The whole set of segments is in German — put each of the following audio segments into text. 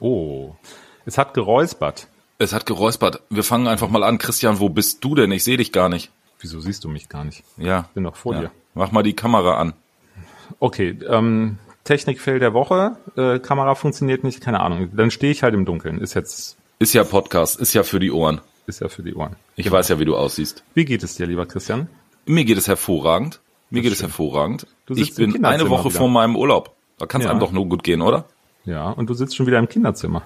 Oh, es hat geräuspert. Es hat geräuspert. Wir fangen einfach mal an. Christian, wo bist du denn? Ich sehe dich gar nicht. Wieso siehst du mich gar nicht? Ja. Ich bin noch vor ja. dir. Mach mal die Kamera an. Okay, ähm, Technikfail der Woche. Äh, Kamera funktioniert nicht, keine Ahnung. Dann stehe ich halt im Dunkeln. Ist jetzt, Ist ja Podcast, ist ja für die Ohren. ist ja für die Ohren. Ich weiß ja, wie du aussiehst. Wie geht es dir, lieber Christian? Mir geht es hervorragend. Mir geht es schön. hervorragend. Du sitzt Ich bin eine Woche wieder. vor meinem Urlaub. Da kann es Ja. einem doch nur gut gehen, oder? Ja, und du sitzt schon wieder im Kinderzimmer.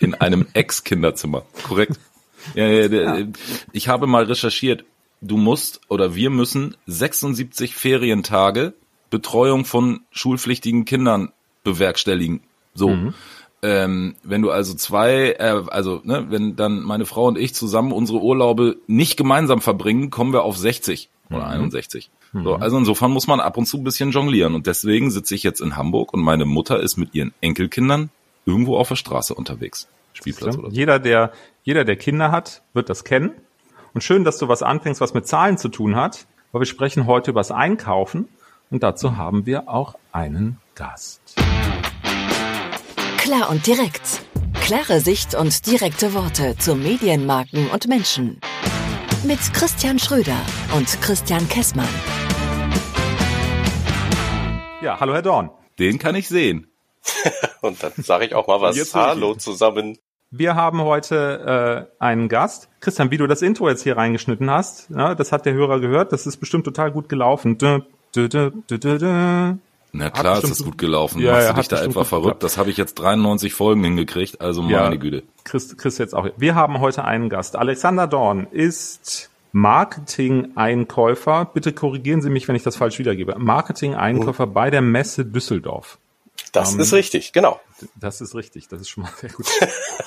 In einem Ex-Kinderzimmer. Korrekt. Ja, ja, der, Ich habe mal recherchiert. Du musst oder wir müssen 76 Ferientage Betreuung von schulpflichtigen Kindern bewerkstelligen. So. Ähm, wenn du also zwei, äh, also ne, wenn dann meine Frau und ich zusammen unsere Urlaube nicht gemeinsam verbringen, kommen wir auf 60 oder 61. So, also insofern muss man ab und zu ein bisschen jonglieren und deswegen sitze ich jetzt in Hamburg und meine Mutter ist mit ihren Enkelkindern irgendwo auf der Straße unterwegs. Spielplatz oder so. Jeder, der, jeder, der Kinder hat, wird das kennen. Und schön, dass du was anfängst, was mit Zahlen zu tun hat, weil wir sprechen heute über das Einkaufen und dazu haben wir auch einen Gast. Klar und direkt. Klare Sicht und direkte Worte zu Medienmarken und Menschen. Mit Christian Schröder und Christian Kessmann. Ja, hallo Herr Dorn. Den kann ich sehen. Und dann sage ich auch mal was. Hallo zusammen. Wir haben heute äh, einen Gast. Christian, wie du das Intro jetzt hier reingeschnitten hast, ja, das hat der Hörer gehört, das ist bestimmt total gut gelaufen. Dö, dö, dö, dö, dö, dö. Na klar, ist das gut gelaufen. Ja, Machst ja, du dich da etwa verrückt? Das habe ich jetzt 93 Folgen hingekriegt, also Ja. meine Güte. Chris, Chris jetzt auch. Wir haben heute einen Gast. Alexander Dorn ist Marketing-Einkäufer. Bitte korrigieren Sie mich, wenn ich das falsch wiedergebe. Marketing-Einkäufer bei der Messe Düsseldorf. Das Ähm, ist richtig, genau. Das ist richtig, das ist schon mal sehr gut.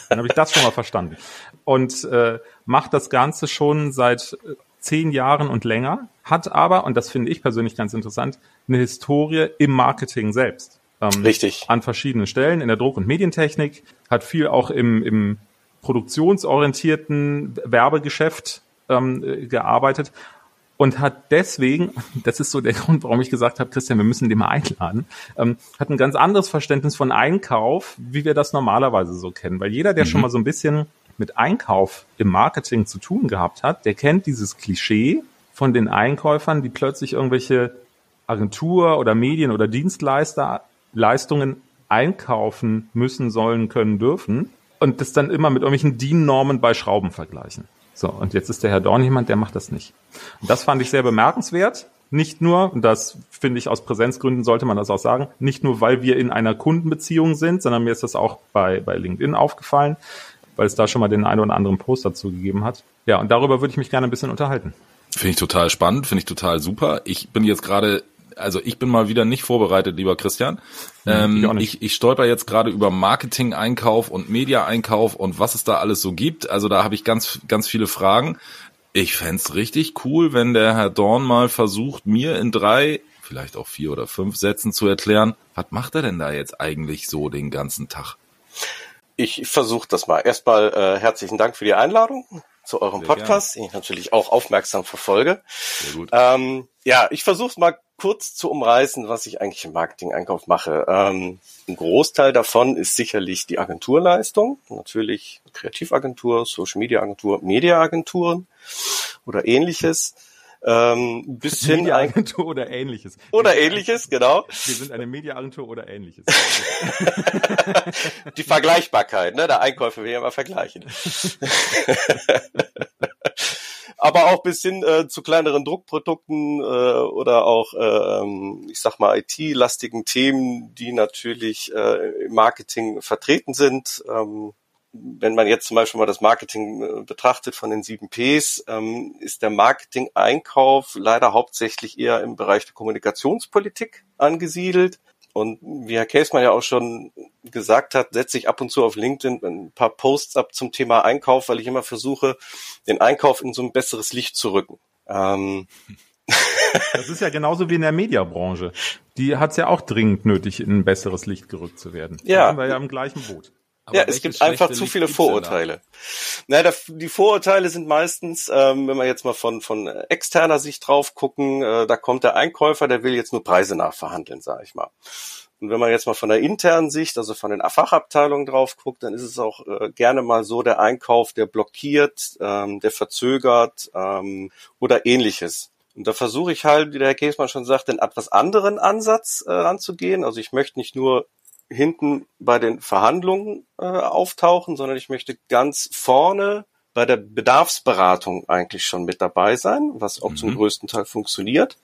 Dann habe ich das schon mal verstanden. Und äh, macht das Ganze schon seit äh, zehn Jahren und länger, hat aber, und das finde ich persönlich ganz interessant, eine Historie im Marketing selbst. Ähm, Richtig. An verschiedenen Stellen in der Druck- und Medientechnik, hat viel auch im, im produktionsorientierten Werbegeschäft ähm, äh, gearbeitet und hat deswegen, das ist so der Grund, warum ich gesagt habe, Christian, wir müssen den mal einladen, ähm, hat ein ganz anderes Verständnis von Einkauf, wie wir das normalerweise so kennen. Weil jeder, der schon mal so ein bisschen mit Einkauf im Marketing zu tun gehabt hat, der kennt dieses Klischee von den Einkäufern, die plötzlich irgendwelche Agentur oder Medien oder Dienstleister Leistungen einkaufen müssen, sollen, können, dürfen und das dann immer mit irgendwelchen DIN-Normen bei Schrauben vergleichen. So, und jetzt ist der Herr Dorn jemand, der macht das nicht. Und das fand ich sehr bemerkenswert. Nicht nur, und das finde ich aus Präsenzgründen sollte man das auch sagen, nicht nur, weil wir in einer Kundenbeziehung sind, sondern mir ist das auch bei, bei LinkedIn aufgefallen, weil es da schon mal den einen oder anderen Post dazu gegeben hat. Ja, und darüber würde ich mich gerne ein bisschen unterhalten. Finde ich total spannend, finde ich total super. Ich bin jetzt gerade, also ich bin mal wieder nicht vorbereitet, lieber Christian. ich Ähm, nicht. ich, ich stolper jetzt gerade über Marketing-Einkauf und Media-Einkauf und was es da alles so gibt. Also da habe ich ganz, ganz viele Fragen. Ich fänd's richtig cool, wenn der Herr Dorn mal versucht, mir in drei, vielleicht auch vier oder fünf Sätzen zu erklären, was macht er denn da jetzt eigentlich so den ganzen Tag? Ich versuche das mal. Erstmal äh, herzlichen Dank für die Einladung zu eurem Sehr Podcast, den ich natürlich auch aufmerksam verfolge. Sehr gut. Ähm, ja, ich versuche es mal kurz zu umreißen, was ich eigentlich im Marketing-Einkauf mache. Ähm, ein Großteil davon ist sicherlich die Agenturleistung, natürlich Kreativagentur, Social-Media-Agentur, Media-Agenturen oder ähnliches. Ähm, bis hin Mediaagentur oder ähnliches. oder ähnliches, genau. Wir sind eine Mediaagentur oder ähnliches. Die Vergleichbarkeit, ne? Der Einkäufer will ja mal vergleichen. Aber auch bis hin äh, zu kleineren Druckprodukten äh, oder auch, ähm, ich sag mal, IT-lastigen Themen, die natürlich äh, im Marketing vertreten sind. Ähm, wenn man jetzt zum Beispiel mal das Marketing äh, betrachtet von den sieben Ps, ähm, ist der Marketing-Einkauf leider hauptsächlich eher im Bereich der Kommunikationspolitik angesiedelt. Und wie Herr Käsmann ja auch schon gesagt hat, setze ich ab und zu auf LinkedIn ein paar Posts ab zum Thema Einkauf, weil ich immer versuche, den Einkauf in so ein besseres Licht zu rücken. Ähm, Das ist ja genauso wie in der Mediabranche. Die hat es ja auch dringend nötig, in ein besseres Licht gerückt zu werden. Ja. Da sind wir ja im gleichen Boot. Aber ja, es gibt einfach zu viele? Vorurteile. Na, da, die Vorurteile sind meistens, ähm, wenn wir jetzt mal von, von externer Sicht drauf gucken, äh, da kommt der Einkäufer, der will jetzt nur Preise nachverhandeln, sage ich mal. Und wenn man jetzt mal von der internen Sicht, also von den Fachabteilungen drauf guckt, dann ist es auch äh, gerne mal so der Einkauf, der blockiert, ähm, der verzögert ähm, oder ähnliches. Und da versuche ich halt, wie der Herr Käsmann schon sagt, den etwas anderen Ansatz äh, anzugehen. Also ich möchte nicht nur hinten bei den Verhandlungen äh, auftauchen, sondern ich möchte ganz vorne bei der Bedarfsberatung eigentlich schon mit dabei sein, was auch mhm. zum größten Teil funktioniert.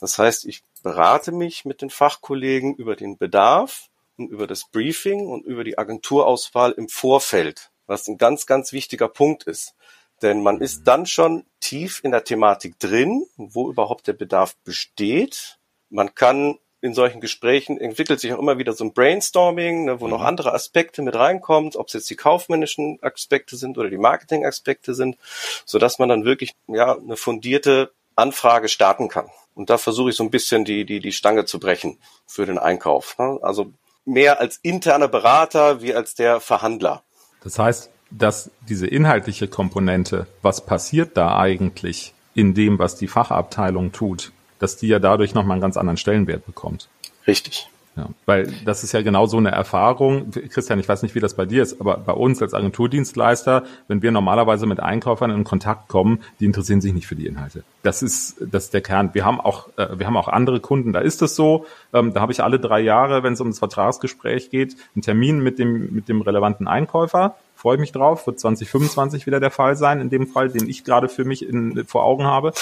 Das heißt, ich berate mich mit den Fachkollegen über den Bedarf und über das Briefing und über die Agenturauswahl im Vorfeld, was ein ganz, ganz wichtiger Punkt ist. Denn man ist dann schon tief in der Thematik drin, wo überhaupt der Bedarf besteht. Man kann in solchen Gesprächen entwickelt sich auch immer wieder so ein Brainstorming, ne, wo noch mhm. andere Aspekte mit reinkommt, ob es jetzt die kaufmännischen Aspekte sind oder die Marketing-Aspekte sind, so dass man dann wirklich ja eine fundierte Anfrage starten kann. Und da versuche ich so ein bisschen die die die Stange zu brechen für den Einkauf. Ne? Also mehr als interner Berater wie als der Verhandler. Das heißt, dass diese inhaltliche Komponente, was passiert da eigentlich in dem, was die Fachabteilung tut, dass die ja dadurch nochmal einen ganz anderen Stellenwert bekommt. Richtig. Ja, weil das ist ja genau so eine Erfahrung. Christian, ich weiß nicht, wie das bei dir ist, aber bei uns als Agenturdienstleister, wenn wir normalerweise mit Einkäufern in Kontakt kommen, die interessieren sich nicht für die Inhalte. Das ist, das ist der Kern. Wir haben auch, äh, wir haben auch andere Kunden, da ist es so. Ähm, da habe ich alle drei Jahre, wenn es um das Vertragsgespräch geht, einen Termin mit dem, mit dem relevanten Einkäufer. Freue ich mich drauf, wird 2025 wieder der Fall sein, in dem Fall, den ich gerade für mich in, vor Augen habe.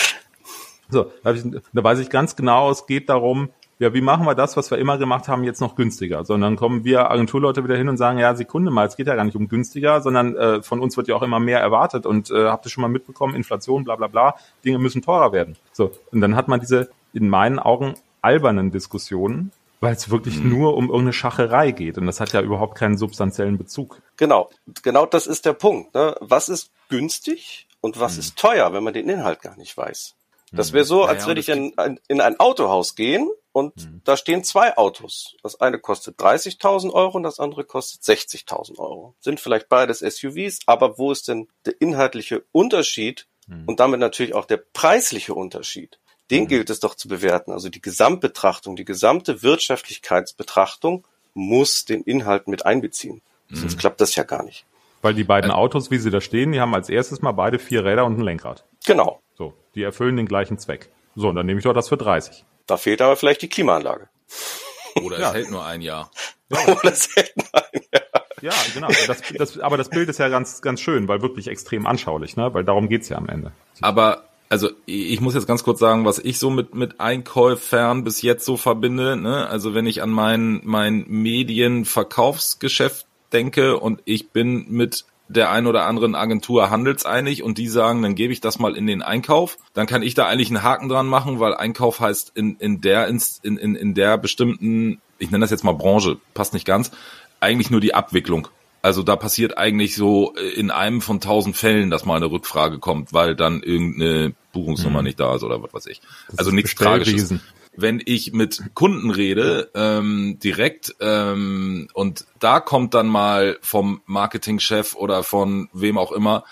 So, da, ich, da weiß ich ganz genau, es geht darum, ja, wie machen wir das, was wir immer gemacht haben, jetzt noch günstiger? Sondern kommen wir Agenturleute wieder hin und sagen, ja, Sekunde mal, es geht ja gar nicht um günstiger, sondern äh, von uns wird ja auch immer mehr erwartet und äh, habt ihr schon mal mitbekommen, Inflation, bla bla bla, Dinge müssen teurer werden. So, und dann hat man diese in meinen Augen albernen Diskussionen, weil es wirklich mhm. nur um irgendeine Schacherei geht und das hat ja überhaupt keinen substanziellen Bezug. Genau, genau das ist der Punkt. Ne? Was ist günstig und was mhm. ist teuer, wenn man den Inhalt gar nicht weiß? Das wäre so, als würde ich in, in ein Autohaus gehen und mhm. da stehen zwei Autos. Das eine kostet 30.000 Euro und das andere kostet 60.000 Euro. Sind vielleicht beides SUVs, aber wo ist denn der inhaltliche Unterschied mhm. und damit natürlich auch der preisliche Unterschied? Den mhm. gilt es doch zu bewerten. Also die Gesamtbetrachtung, die gesamte Wirtschaftlichkeitsbetrachtung muss den Inhalt mit einbeziehen. Sonst mhm. klappt das ja gar nicht. Weil die beiden Autos, wie sie da stehen, die haben als erstes mal beide vier Räder und ein Lenkrad. Genau. So, die erfüllen den gleichen Zweck. So, und dann nehme ich doch das für 30. Da fehlt aber vielleicht die Klimaanlage. Oder ja. es hält nur ein Jahr. Ja. Oder es hält nur ein Jahr. Ja, genau. Das, das, aber das Bild ist ja ganz, ganz schön, weil wirklich extrem anschaulich, ne? Weil darum geht's ja am Ende. Aber also ich muss jetzt ganz kurz sagen, was ich so mit mit Einkäufern bis jetzt so verbinde. Ne? Also wenn ich an mein mein Medienverkaufsgeschäft denke und ich bin mit der ein oder anderen Agentur handelseinig und die sagen, dann gebe ich das mal in den Einkauf, dann kann ich da eigentlich einen Haken dran machen, weil Einkauf heißt in, in der in, in, in der bestimmten, ich nenne das jetzt mal Branche, passt nicht ganz, eigentlich nur die Abwicklung. Also da passiert eigentlich so äh, in einem von tausend Fällen, dass mal eine Rückfrage kommt, weil dann irgendeine Buchungsnummer mhm. nicht da ist oder was weiß ich. Das also nichts Tragisches wenn ich mit Kunden rede, ähm, direkt, ähm, und da kommt dann mal vom Marketingchef oder von wem auch immer,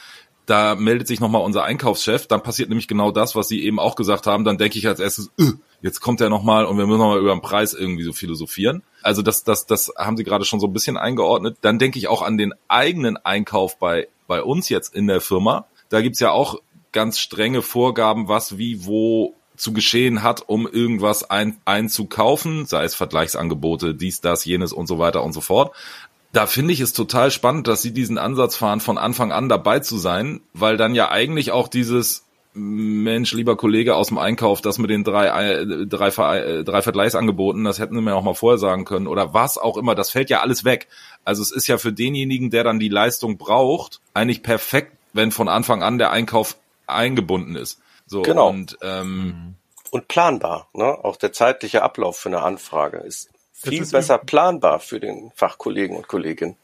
da meldet sich nochmal unser Einkaufschef, dann passiert nämlich genau das, was Sie eben auch gesagt haben, dann denke ich als erstes, äh, jetzt kommt er nochmal und wir müssen nochmal über den Preis irgendwie so philosophieren. Also das, das, das haben Sie gerade schon so ein bisschen eingeordnet. Dann denke ich auch an den eigenen Einkauf bei, bei uns jetzt in der Firma. Da gibt's ja auch ganz strenge Vorgaben, was wie wo zu geschehen hat, um irgendwas ein, einzukaufen, sei es Vergleichsangebote, dies, das, jenes und so weiter und so fort. Da finde ich es total spannend, dass sie diesen Ansatz fahren, von Anfang an dabei zu sein, weil dann ja eigentlich auch dieses Mensch, lieber Kollege aus dem Einkauf, das mit den drei, äh, drei, äh, drei Vergleichsangeboten, das hätten sie mir auch mal vorher sagen können oder was auch immer, das fällt ja alles weg. Also es ist ja für denjenigen, der dann die Leistung braucht, eigentlich perfekt, wenn von Anfang an der Einkauf eingebunden ist. So, genau. Und, ähm, und planbar. Ne? Auch der zeitliche Ablauf für eine Anfrage ist viel ist besser planbar für den Fachkollegen und Kolleginnen.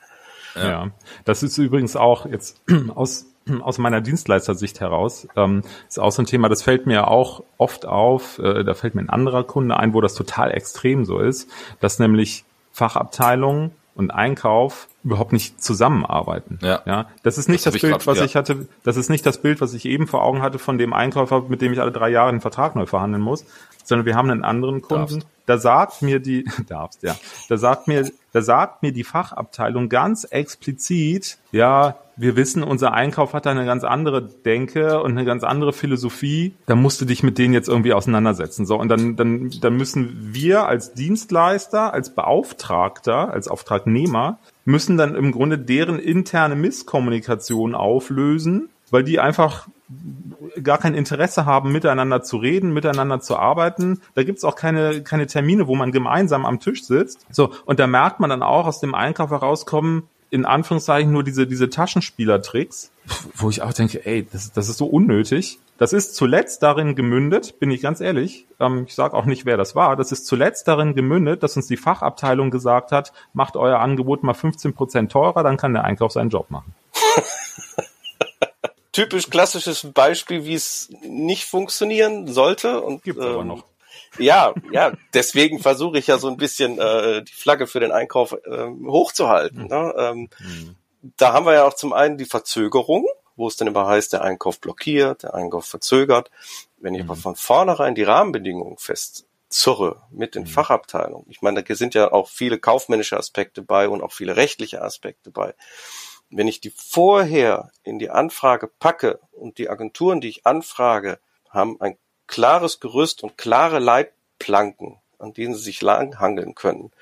Ja. ja, das ist übrigens auch jetzt aus aus meiner Dienstleistersicht heraus ähm, ist auch so ein Thema, das fällt mir auch oft auf, äh, da fällt mir ein anderer Kunde ein, wo das total extrem so ist, dass nämlich Fachabteilungen und Einkauf überhaupt nicht zusammenarbeiten. Ja. ja das ist nicht Das das, Bild, grad- was ja. ich hatte. Das ist nicht das Bild, was ich eben vor Augen hatte von dem Einkäufer, mit dem ich alle drei Jahre einen Vertrag neu verhandeln muss, sondern wir haben einen anderen Kunden. Darfst. Da sagt mir die, darfst ja, da sagt mir, da sagt mir die Fachabteilung ganz explizit, ja, wir wissen, unser Einkauf hat da eine ganz andere Denke und eine ganz andere Philosophie. Da musst du dich mit denen jetzt irgendwie auseinandersetzen. So, und dann, dann, dann müssen wir als Dienstleister, als Beauftragter, als Auftragnehmer, müssen dann im Grunde deren interne Misskommunikation auflösen, weil die einfach gar kein Interesse haben, miteinander zu reden, miteinander zu arbeiten. Da gibt's auch keine, keine Termine, wo man gemeinsam am Tisch sitzt. So, und da merkt man dann auch aus dem Einkauf herauskommen, in Anführungszeichen nur diese, diese Taschenspielertricks, wo ich auch denke, ey, das, das ist so unnötig. Das ist zuletzt darin gemündet, bin ich ganz ehrlich, ähm, ich sage auch nicht, wer das war, das ist zuletzt darin gemündet, dass uns die Fachabteilung gesagt hat, macht euer Angebot mal 15 Prozent teurer, dann kann der Einkauf seinen Job machen. Typisch klassisches Beispiel, wie es nicht funktionieren sollte. Und, Gibt's aber noch. Ja, ja, deswegen versuche ich ja so ein bisschen äh, die Flagge für den Einkauf ähm, hochzuhalten. Ne? Ähm, Da haben wir ja auch zum einen die Verzögerung, wo es dann immer heißt, der Einkauf blockiert, der Einkauf verzögert. Wenn ich aber von vornherein die Rahmenbedingungen festzurre mit den Fachabteilungen, ich meine, da sind ja auch viele kaufmännische Aspekte bei und auch viele rechtliche Aspekte bei. Wenn ich die vorher in die Anfrage packe und die Agenturen, die ich anfrage, haben ein klares Gerüst und klare Leitplanken, an denen sie sich langhangeln können.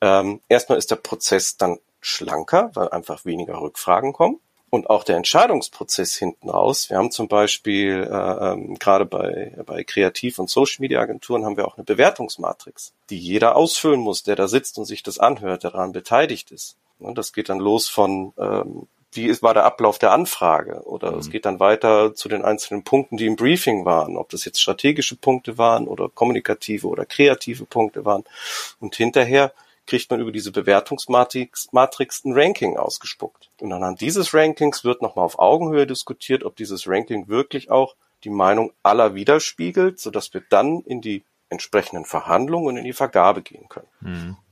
Ähm, erstmal ist der Prozess dann schlanker, weil einfach weniger Rückfragen kommen. Und auch der Entscheidungsprozess hinten raus. Wir haben zum Beispiel äh, ähm, gerade bei, bei Kreativ- und Social-Media-Agenturen haben wir auch eine Bewertungsmatrix, die jeder ausfüllen muss, der da sitzt und sich das anhört, der daran beteiligt ist. Und das geht dann los von ähm, wie ist, war der Ablauf der Anfrage? Oder es geht dann weiter zu den einzelnen Punkten, die im Briefing waren, ob das jetzt strategische Punkte waren oder kommunikative oder kreative Punkte waren. Und hinterher kriegt man über diese Bewertungsmatrix Matrix ein Ranking ausgespuckt. Und anhand dieses Rankings wird nochmal auf Augenhöhe diskutiert, ob dieses Ranking wirklich auch die Meinung aller widerspiegelt, sodass wir dann in die entsprechenden Verhandlungen und in die Vergabe gehen können.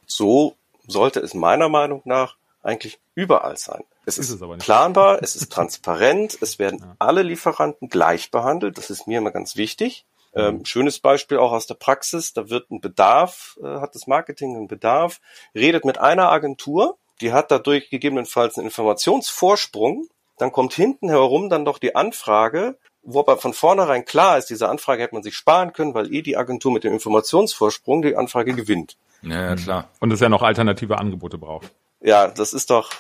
So sollte es meiner Meinung nach eigentlich überall sein. Es Ist ist, es planbar, es ist transparent, es werden alle Lieferanten gleich behandelt. Das ist mir immer ganz wichtig. Ähm, schönes Beispiel auch aus der Praxis. Da wird ein Bedarf, äh, hat das Marketing einen Bedarf, redet mit einer Agentur, die hat dadurch gegebenenfalls einen Informationsvorsprung. Dann kommt hinten herum dann doch die Anfrage, wo aber von vornherein klar ist, diese Anfrage hätte man sich sparen können, weil eh die Agentur mit dem Informationsvorsprung die Anfrage gewinnt. Ja, ja, klar. Und es ja noch alternative Angebote braucht. Ja, das ist doch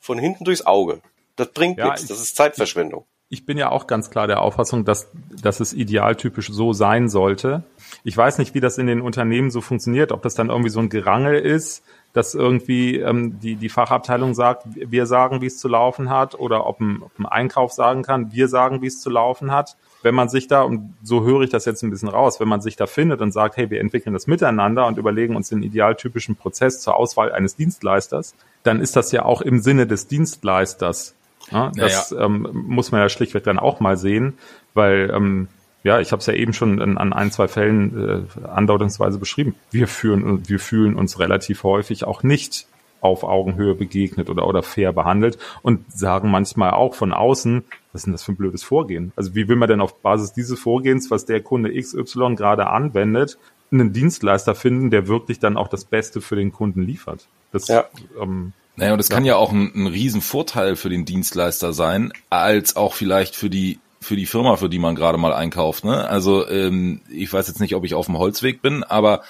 von hinten durchs Auge. Das bringt Ja, nichts, ich- das ist Zeitverschwendung. ich bin ja auch ganz klar der Auffassung, dass, dass es idealtypisch so sein sollte. Ich weiß nicht, wie das in den Unternehmen so funktioniert, ob das dann irgendwie so ein Gerangel ist, dass irgendwie ähm, die, die Fachabteilung sagt, wir sagen, wie es zu laufen hat, oder ob ein, ob ein Einkauf sagen kann, wir sagen, wie es zu laufen hat. Wenn man sich da, und so höre ich das jetzt ein bisschen raus, wenn man sich da findet und sagt, hey, wir entwickeln das miteinander und überlegen uns den idealtypischen Prozess zur Auswahl eines Dienstleisters, dann ist das ja auch im Sinne des Dienstleisters. Ja, das ähm, muss man ja schlichtweg dann auch mal sehen, weil ähm, ja, ich habe es ja eben schon an, an ein, zwei Fällen äh, andeutungsweise beschrieben. Wir führen, wir fühlen uns relativ häufig auch nicht auf Augenhöhe begegnet oder, oder fair behandelt und sagen manchmal auch von außen, was ist denn das für ein blödes Vorgehen? Also wie will man denn auf Basis dieses Vorgehens, was der Kunde XY gerade anwendet, einen Dienstleister finden, der wirklich dann auch das Beste für den Kunden liefert? Das, Ja. ähm, Naja, und das kann ja auch ein, ein Riesenvorteil für den Dienstleister sein, als auch vielleicht für die für die Firma, für die man gerade mal einkauft. Ne? Also ähm, ich weiß jetzt nicht, ob ich auf dem Holzweg bin, aber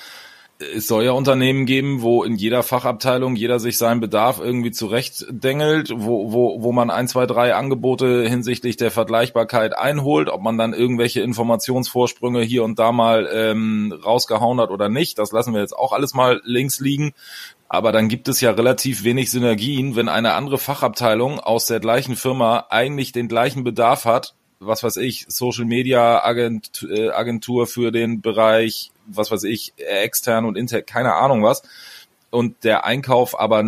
es soll ja Unternehmen geben, wo in jeder Fachabteilung jeder sich seinen Bedarf irgendwie zurechtdengelt, wo, wo, wo man ein, zwei, drei Angebote hinsichtlich der Vergleichbarkeit einholt, ob man dann irgendwelche Informationsvorsprünge hier und da mal ähm, rausgehauen hat oder nicht. Das lassen wir jetzt auch alles mal links liegen. Aber dann gibt es ja relativ wenig Synergien, wenn eine andere Fachabteilung aus der gleichen Firma eigentlich den gleichen Bedarf hat, was weiß ich, Social Media Agent, äh, Agentur für den Bereich, was weiß ich, extern und intern, keine Ahnung was. Und der Einkauf aber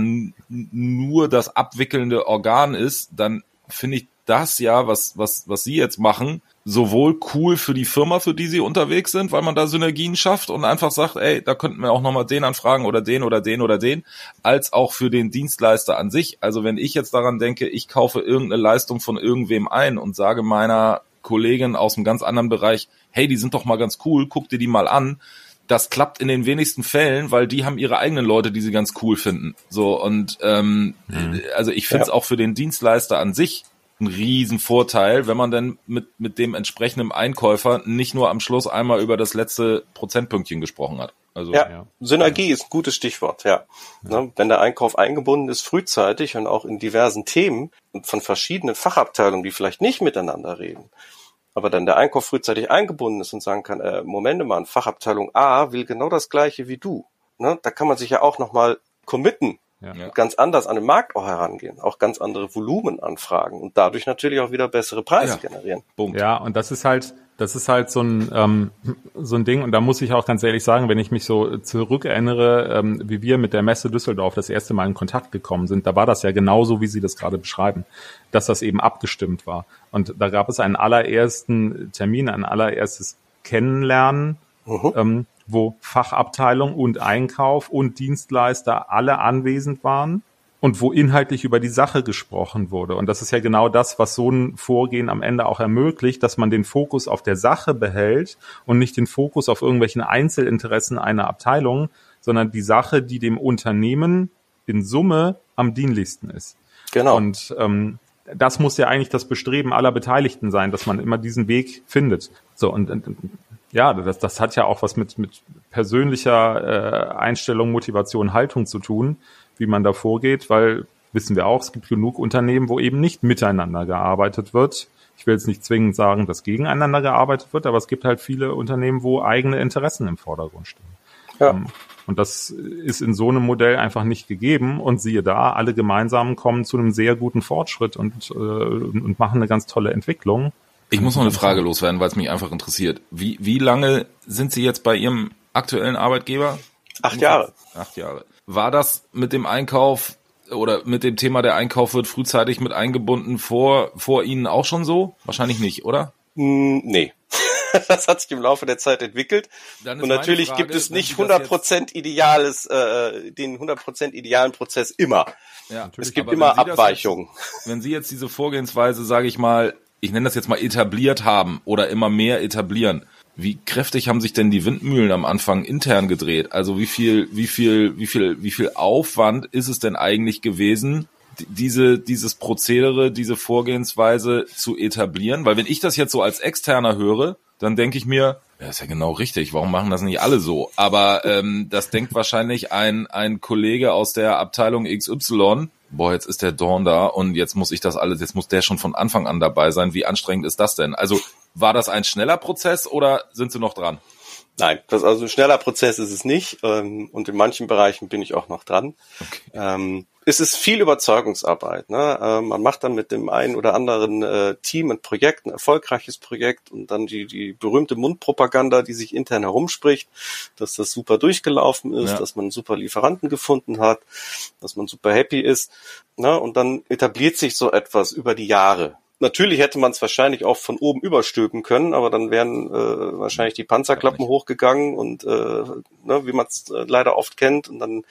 nur das abwickelnde Organ ist, dann finde ich, das ja, was, was, was Sie jetzt machen, sowohl cool für die Firma, für die Sie unterwegs sind, weil man da Synergien schafft und einfach sagt, ey, da könnten wir auch nochmal den anfragen oder den oder den oder den, als auch für den Dienstleister an sich. Also wenn ich jetzt daran denke, ich kaufe irgendeine Leistung von irgendwem ein und sage meiner Kollegin aus einem ganz anderen Bereich, hey, die sind doch mal ganz cool, guck dir die mal an, das klappt in den wenigsten Fällen, weil die haben ihre eigenen Leute, die sie ganz cool finden. So und ähm, mhm. also ich finde es ja. auch für den Dienstleister an sich ein riesen Vorteil, wenn man dann mit mit dem entsprechenden Einkäufer nicht nur am Schluss einmal über das letzte Prozentpünktchen gesprochen hat. Also ja, ja. Synergie ist ein gutes Stichwort. Ja, ja. Ne, wenn der Einkauf eingebunden ist frühzeitig und auch in diversen Themen von verschiedenen Fachabteilungen, die vielleicht nicht miteinander reden, aber dann der Einkauf frühzeitig eingebunden ist und sagen kann, äh, Moment mal, Fachabteilung A will genau das gleiche wie du. Ne? Da kann man sich ja auch nochmal committen, ja. ganz anders an den Markt auch herangehen, auch ganz andere Volumen anfragen und dadurch natürlich auch wieder bessere Preise ja. generieren. Punkt. Ja, und das ist halt, das ist halt so ein, ähm, so ein Ding, und da muss ich auch ganz ehrlich sagen, wenn ich mich so zurückerinnere, ähm, wie wir mit der Messe Düsseldorf das erste Mal in Kontakt gekommen sind, da war das ja genauso, wie Sie das gerade beschreiben, dass das eben abgestimmt war. Und da gab es einen allerersten Termin, ein allererstes Kennenlernen, mhm. ähm, wo Fachabteilung und Einkauf und Dienstleister alle anwesend waren und wo inhaltlich über die Sache gesprochen wurde. Und das ist ja genau das, was so ein Vorgehen am Ende auch ermöglicht, dass man den Fokus auf der Sache behält und nicht den Fokus auf irgendwelchen Einzelinteressen einer Abteilung, sondern die Sache, die dem Unternehmen in Summe am dienlichsten ist. Genau. Und ähm, das muss ja eigentlich das Bestreben aller Beteiligten sein, dass man immer diesen Weg findet. So und, und ja, das, das hat ja auch was mit mit persönlicher äh, Einstellung, Motivation, Haltung zu tun wie man da vorgeht, weil wissen wir auch, es gibt genug Unternehmen, wo eben nicht miteinander gearbeitet wird. Ich will jetzt nicht zwingend sagen, dass gegeneinander gearbeitet wird, aber es gibt halt viele Unternehmen, wo eigene Interessen im Vordergrund stehen. Ja. Ähm, und das ist in so einem Modell einfach nicht gegeben. Und siehe da, alle gemeinsam kommen zu einem sehr guten Fortschritt und, äh, und machen eine ganz tolle Entwicklung. Ich muss noch eine Frage loswerden, weil es mich einfach interessiert. Wie, wie lange sind Sie jetzt bei Ihrem aktuellen Arbeitgeber? Acht Jahre. Acht Jahre. War das mit dem Einkauf oder mit dem Thema der Einkauf wird frühzeitig mit eingebunden vor, vor Ihnen auch schon so? Wahrscheinlich nicht, oder? Mm, nee. das hat sich im Laufe der Zeit entwickelt. Und natürlich Frage, gibt es nicht 100% ideales, äh, den 100% idealen Prozess immer. Ja, es gibt immer Abweichungen. Wenn Sie jetzt diese Vorgehensweise, sage ich mal, ich nenne das jetzt mal etabliert haben oder immer mehr etablieren, wie kräftig haben sich denn die Windmühlen am Anfang intern gedreht? Also wie viel, wie viel, wie viel, wie viel Aufwand ist es denn eigentlich gewesen, diese, dieses Prozedere, diese Vorgehensweise zu etablieren? Weil wenn ich das jetzt so als Externer höre, dann denke ich mir, ja, ist ja genau richtig, warum machen das nicht alle so? Aber ähm, das denkt wahrscheinlich ein, ein Kollege aus der Abteilung XY, boah, jetzt ist der Dorn da und jetzt muss ich das alles, jetzt muss der schon von Anfang an dabei sein. Wie anstrengend ist das denn? Also war das ein schneller Prozess oder sind Sie noch dran? Nein, das also ein schneller Prozess ist es nicht ähm, und in manchen Bereichen bin ich auch noch dran. Okay. Ähm, es ist viel Überzeugungsarbeit. Ne? Ähm, man macht dann mit dem einen oder anderen äh, Team ein Projekt, ein erfolgreiches Projekt und dann die, die berühmte Mundpropaganda, die sich intern herumspricht, dass das super durchgelaufen ist, ja. dass man super Lieferanten gefunden hat, dass man super happy ist. Ne? Und dann etabliert sich so etwas über die Jahre. Natürlich hätte man es wahrscheinlich auch von oben überstülpen können, aber dann wären äh, wahrscheinlich die Panzerklappen hochgegangen und äh, ne, wie man es äh, leider oft kennt, und dann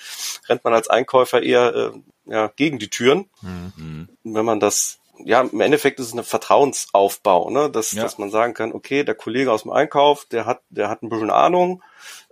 rennt man als Einkäufer eher äh, ja, gegen die Türen. Mhm. Wenn man das ja, im Endeffekt ist es ein Vertrauensaufbau, ne? dass, ja. dass man sagen kann, okay, der Kollege aus dem Einkauf, der hat, der hat ein bisschen Ahnung,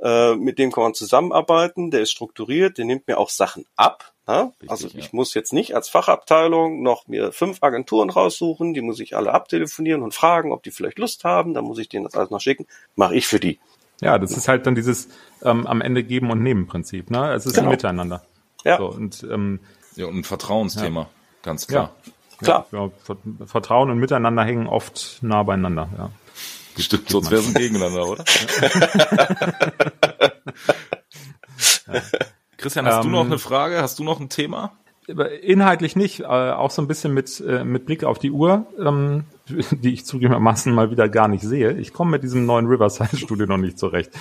äh, mit dem kann man zusammenarbeiten, der ist strukturiert, der nimmt mir auch Sachen ab. Ne? Richtig, also ich ja. muss jetzt nicht als Fachabteilung noch mir fünf Agenturen raussuchen, die muss ich alle abtelefonieren und fragen, ob die vielleicht Lust haben, dann muss ich denen das alles noch schicken, mache ich für die. Ja, das ist halt dann dieses ähm, am Ende geben und nehmen Prinzip, ne? Es ist genau. ein Miteinander. Ja. So, und, ähm, ja, und ein Vertrauensthema, ja. ganz klar. Ja. Klar. Ja, Vertrauen und Miteinander hängen oft nah beieinander, ja. Stimmt, sonst wäre es ein Gegeneinander, oder? ja. Christian, hast ähm, du noch eine Frage? Hast du noch ein Thema? Inhaltlich nicht, äh, auch so ein bisschen mit, äh, mit Blick auf die Uhr, ähm, die ich zugegebenermaßen mal wieder gar nicht sehe. Ich komme mit diesem neuen Riverside-Studio noch nicht zurecht.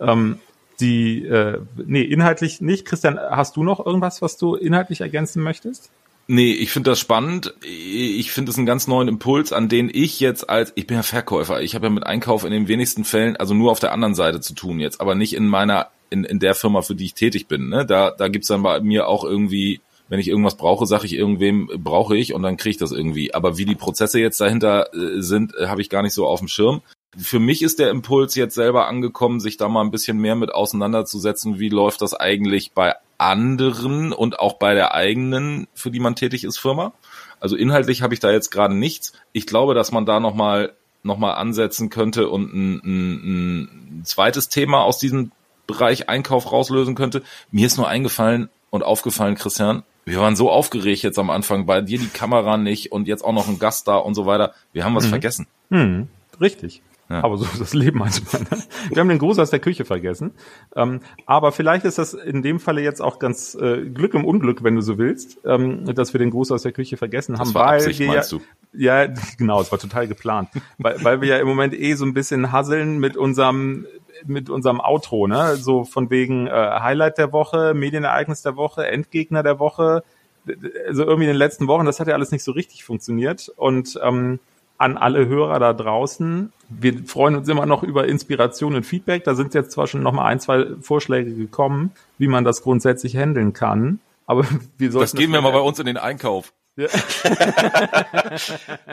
Ähm, die, äh, nee, inhaltlich nicht. Christian, hast du noch irgendwas, was du inhaltlich ergänzen möchtest? Nee, ich finde das spannend. Ich finde es einen ganz neuen Impuls, an den ich jetzt als, ich bin ja Verkäufer, ich habe ja mit Einkauf in den wenigsten Fällen, also nur auf der anderen Seite zu tun jetzt, aber nicht in meiner, in, in der Firma, für die ich tätig bin. Ne? Da, da gibt's dann bei mir auch irgendwie, wenn ich irgendwas brauche, sage ich irgendwem, brauche ich und dann kriege ich das irgendwie. Aber wie die Prozesse jetzt dahinter äh, sind, äh, habe ich gar nicht so auf dem Schirm. Für mich ist der Impuls jetzt selber angekommen, sich da mal ein bisschen mehr mit auseinanderzusetzen, wie läuft das eigentlich bei anderen und auch bei der eigenen, für die man tätig ist, Firma. Also inhaltlich habe ich da jetzt gerade nichts. Ich glaube, dass man da nochmal noch mal ansetzen könnte und ein, ein, ein zweites Thema aus diesem Bereich Einkauf rauslösen könnte. Mir ist nur eingefallen und aufgefallen, Christian, wir waren so aufgeregt jetzt am Anfang, bei dir die Kamera nicht und jetzt auch noch ein Gast da und so weiter. Wir haben was mhm. vergessen. Mhm. Richtig. Ja. Aber so ist das Leben manchmal. Ne? Wir haben den Gruß aus der Küche vergessen. Ähm, aber vielleicht ist das in dem Falle jetzt auch ganz äh, Glück im Unglück, wenn du so willst, ähm, dass wir den Gruß aus der Küche vergessen haben. Das war weil Absicht, wir meinst ja, du? Ja, genau, es war total geplant. weil, weil wir ja im Moment eh so ein bisschen hasseln mit unserem mit unserem Outro, ne? So von wegen äh, Highlight der Woche, Medienereignis der Woche, Endgegner der Woche. Also irgendwie in den letzten Wochen, das hat ja alles nicht so richtig funktioniert. Und ähm, an alle Hörer da draußen. Wir freuen uns immer noch über Inspiration und Feedback. Da sind jetzt zwar schon noch mal ein, zwei Vorschläge gekommen, wie man das grundsätzlich handeln kann. Aber wir sollten. Das geben wir mal bei uns in den Einkauf. Ja.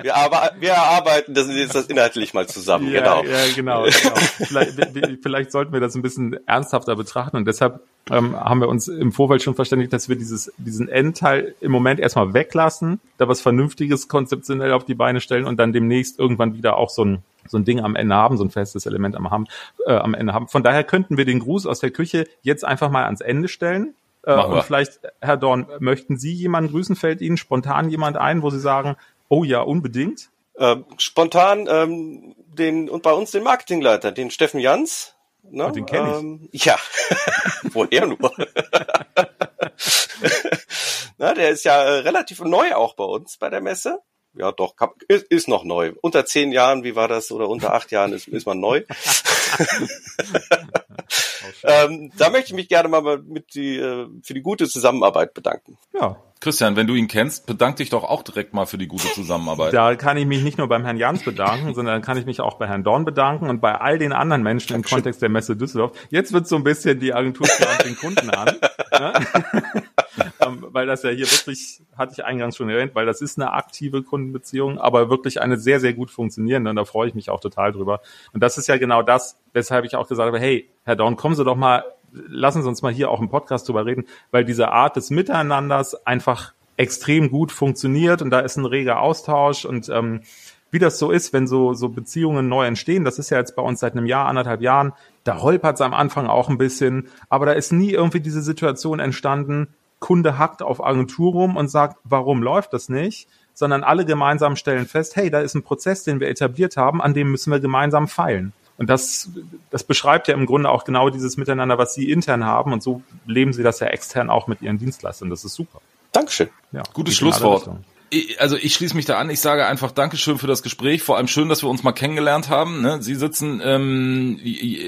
wir, aber, wir erarbeiten das das inhaltlich mal zusammen. Ja, genau. Ja, genau. genau. vielleicht, vielleicht sollten wir das ein bisschen ernsthafter betrachten und deshalb ähm, haben wir uns im Vorfeld schon verständigt, dass wir dieses, diesen Endteil im Moment erstmal weglassen, da was Vernünftiges konzeptionell auf die Beine stellen und dann demnächst irgendwann wieder auch so ein, so ein Ding am Ende haben, so ein festes Element am, haben, äh, am Ende haben. Von daher könnten wir den Gruß aus der Küche jetzt einfach mal ans Ende stellen. Äh, und vielleicht, Herr Dorn, möchten Sie jemanden grüßen? Fällt Ihnen spontan jemand ein, wo Sie sagen, oh ja, unbedingt? Ähm, spontan ähm, den und bei uns den Marketingleiter, den Steffen Jans, Ne? Den kenne ich. Ähm, ja, woher nur? Na, der ist ja äh, relativ neu auch bei uns bei der Messe. Ja, doch, ist, ist noch neu. Unter zehn Jahren, wie war das? Oder unter acht Jahren ist, ist man neu. ähm, da möchte ich mich gerne mal mit die, äh, für die gute Zusammenarbeit bedanken. Ja, Christian, wenn du ihn kennst, bedank dich doch auch direkt mal für die gute Zusammenarbeit. Da kann ich mich nicht nur beim Herrn Jans bedanken, sondern kann ich mich auch bei Herrn Dorn bedanken und bei all den anderen Menschen im Kontext der Messe Düsseldorf. Jetzt wird so ein bisschen die Agentur den Kunden an. Ne? Ähm, weil das ja hier wirklich, hatte ich eingangs schon erwähnt, weil das ist eine aktive Kundenbeziehung, aber wirklich eine sehr, sehr gut funktionierende und da freue ich mich auch total drüber. Und das ist ja genau das, weshalb ich auch gesagt habe, hey, Herr Dorn, kommen Sie doch mal lassen Sie uns mal hier auch im Podcast drüber reden, weil diese Art des Miteinanders einfach extrem gut funktioniert und da ist ein reger Austausch und ähm, wie das so ist, wenn so, so Beziehungen neu entstehen, das ist ja jetzt bei uns seit einem Jahr, anderthalb Jahren, da holpert es am Anfang auch ein bisschen, aber da ist nie irgendwie diese Situation entstanden, Kunde hackt auf Agentur rum und sagt, warum läuft das nicht? Sondern alle gemeinsam stellen fest, hey, da ist ein Prozess, den wir etabliert haben, an dem müssen wir gemeinsam feilen. Und das, das beschreibt ja im Grunde auch genau dieses Miteinander, was Sie intern haben. Und so leben Sie das ja extern auch mit Ihren Dienstleistern. Das ist super. Dankeschön. Ja, Gutes Schlusswort also ich schließe mich da an. Ich sage einfach Dankeschön für das Gespräch. Vor allem schön, dass wir uns mal kennengelernt haben. Ne? Sie sitzen ähm,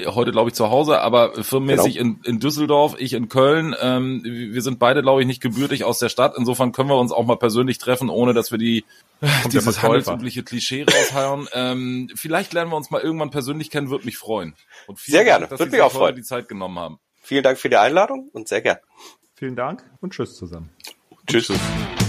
heute, glaube ich, zu Hause, aber firmenmäßig genau. in, in Düsseldorf, ich in Köln. Ähm, wir sind beide, glaube ich, nicht gebürtig aus der Stadt. Insofern können wir uns auch mal persönlich treffen, ohne dass wir die Kommt dieses handelsübliche Klischee raushauen. ähm, vielleicht lernen wir uns mal irgendwann persönlich kennen, würde mich freuen. Und sehr gerne, würde mich auch freuen. die Zeit genommen haben. Vielen Dank für die Einladung und sehr gern. Vielen Dank und tschüss zusammen. Tschüss. Tschüss.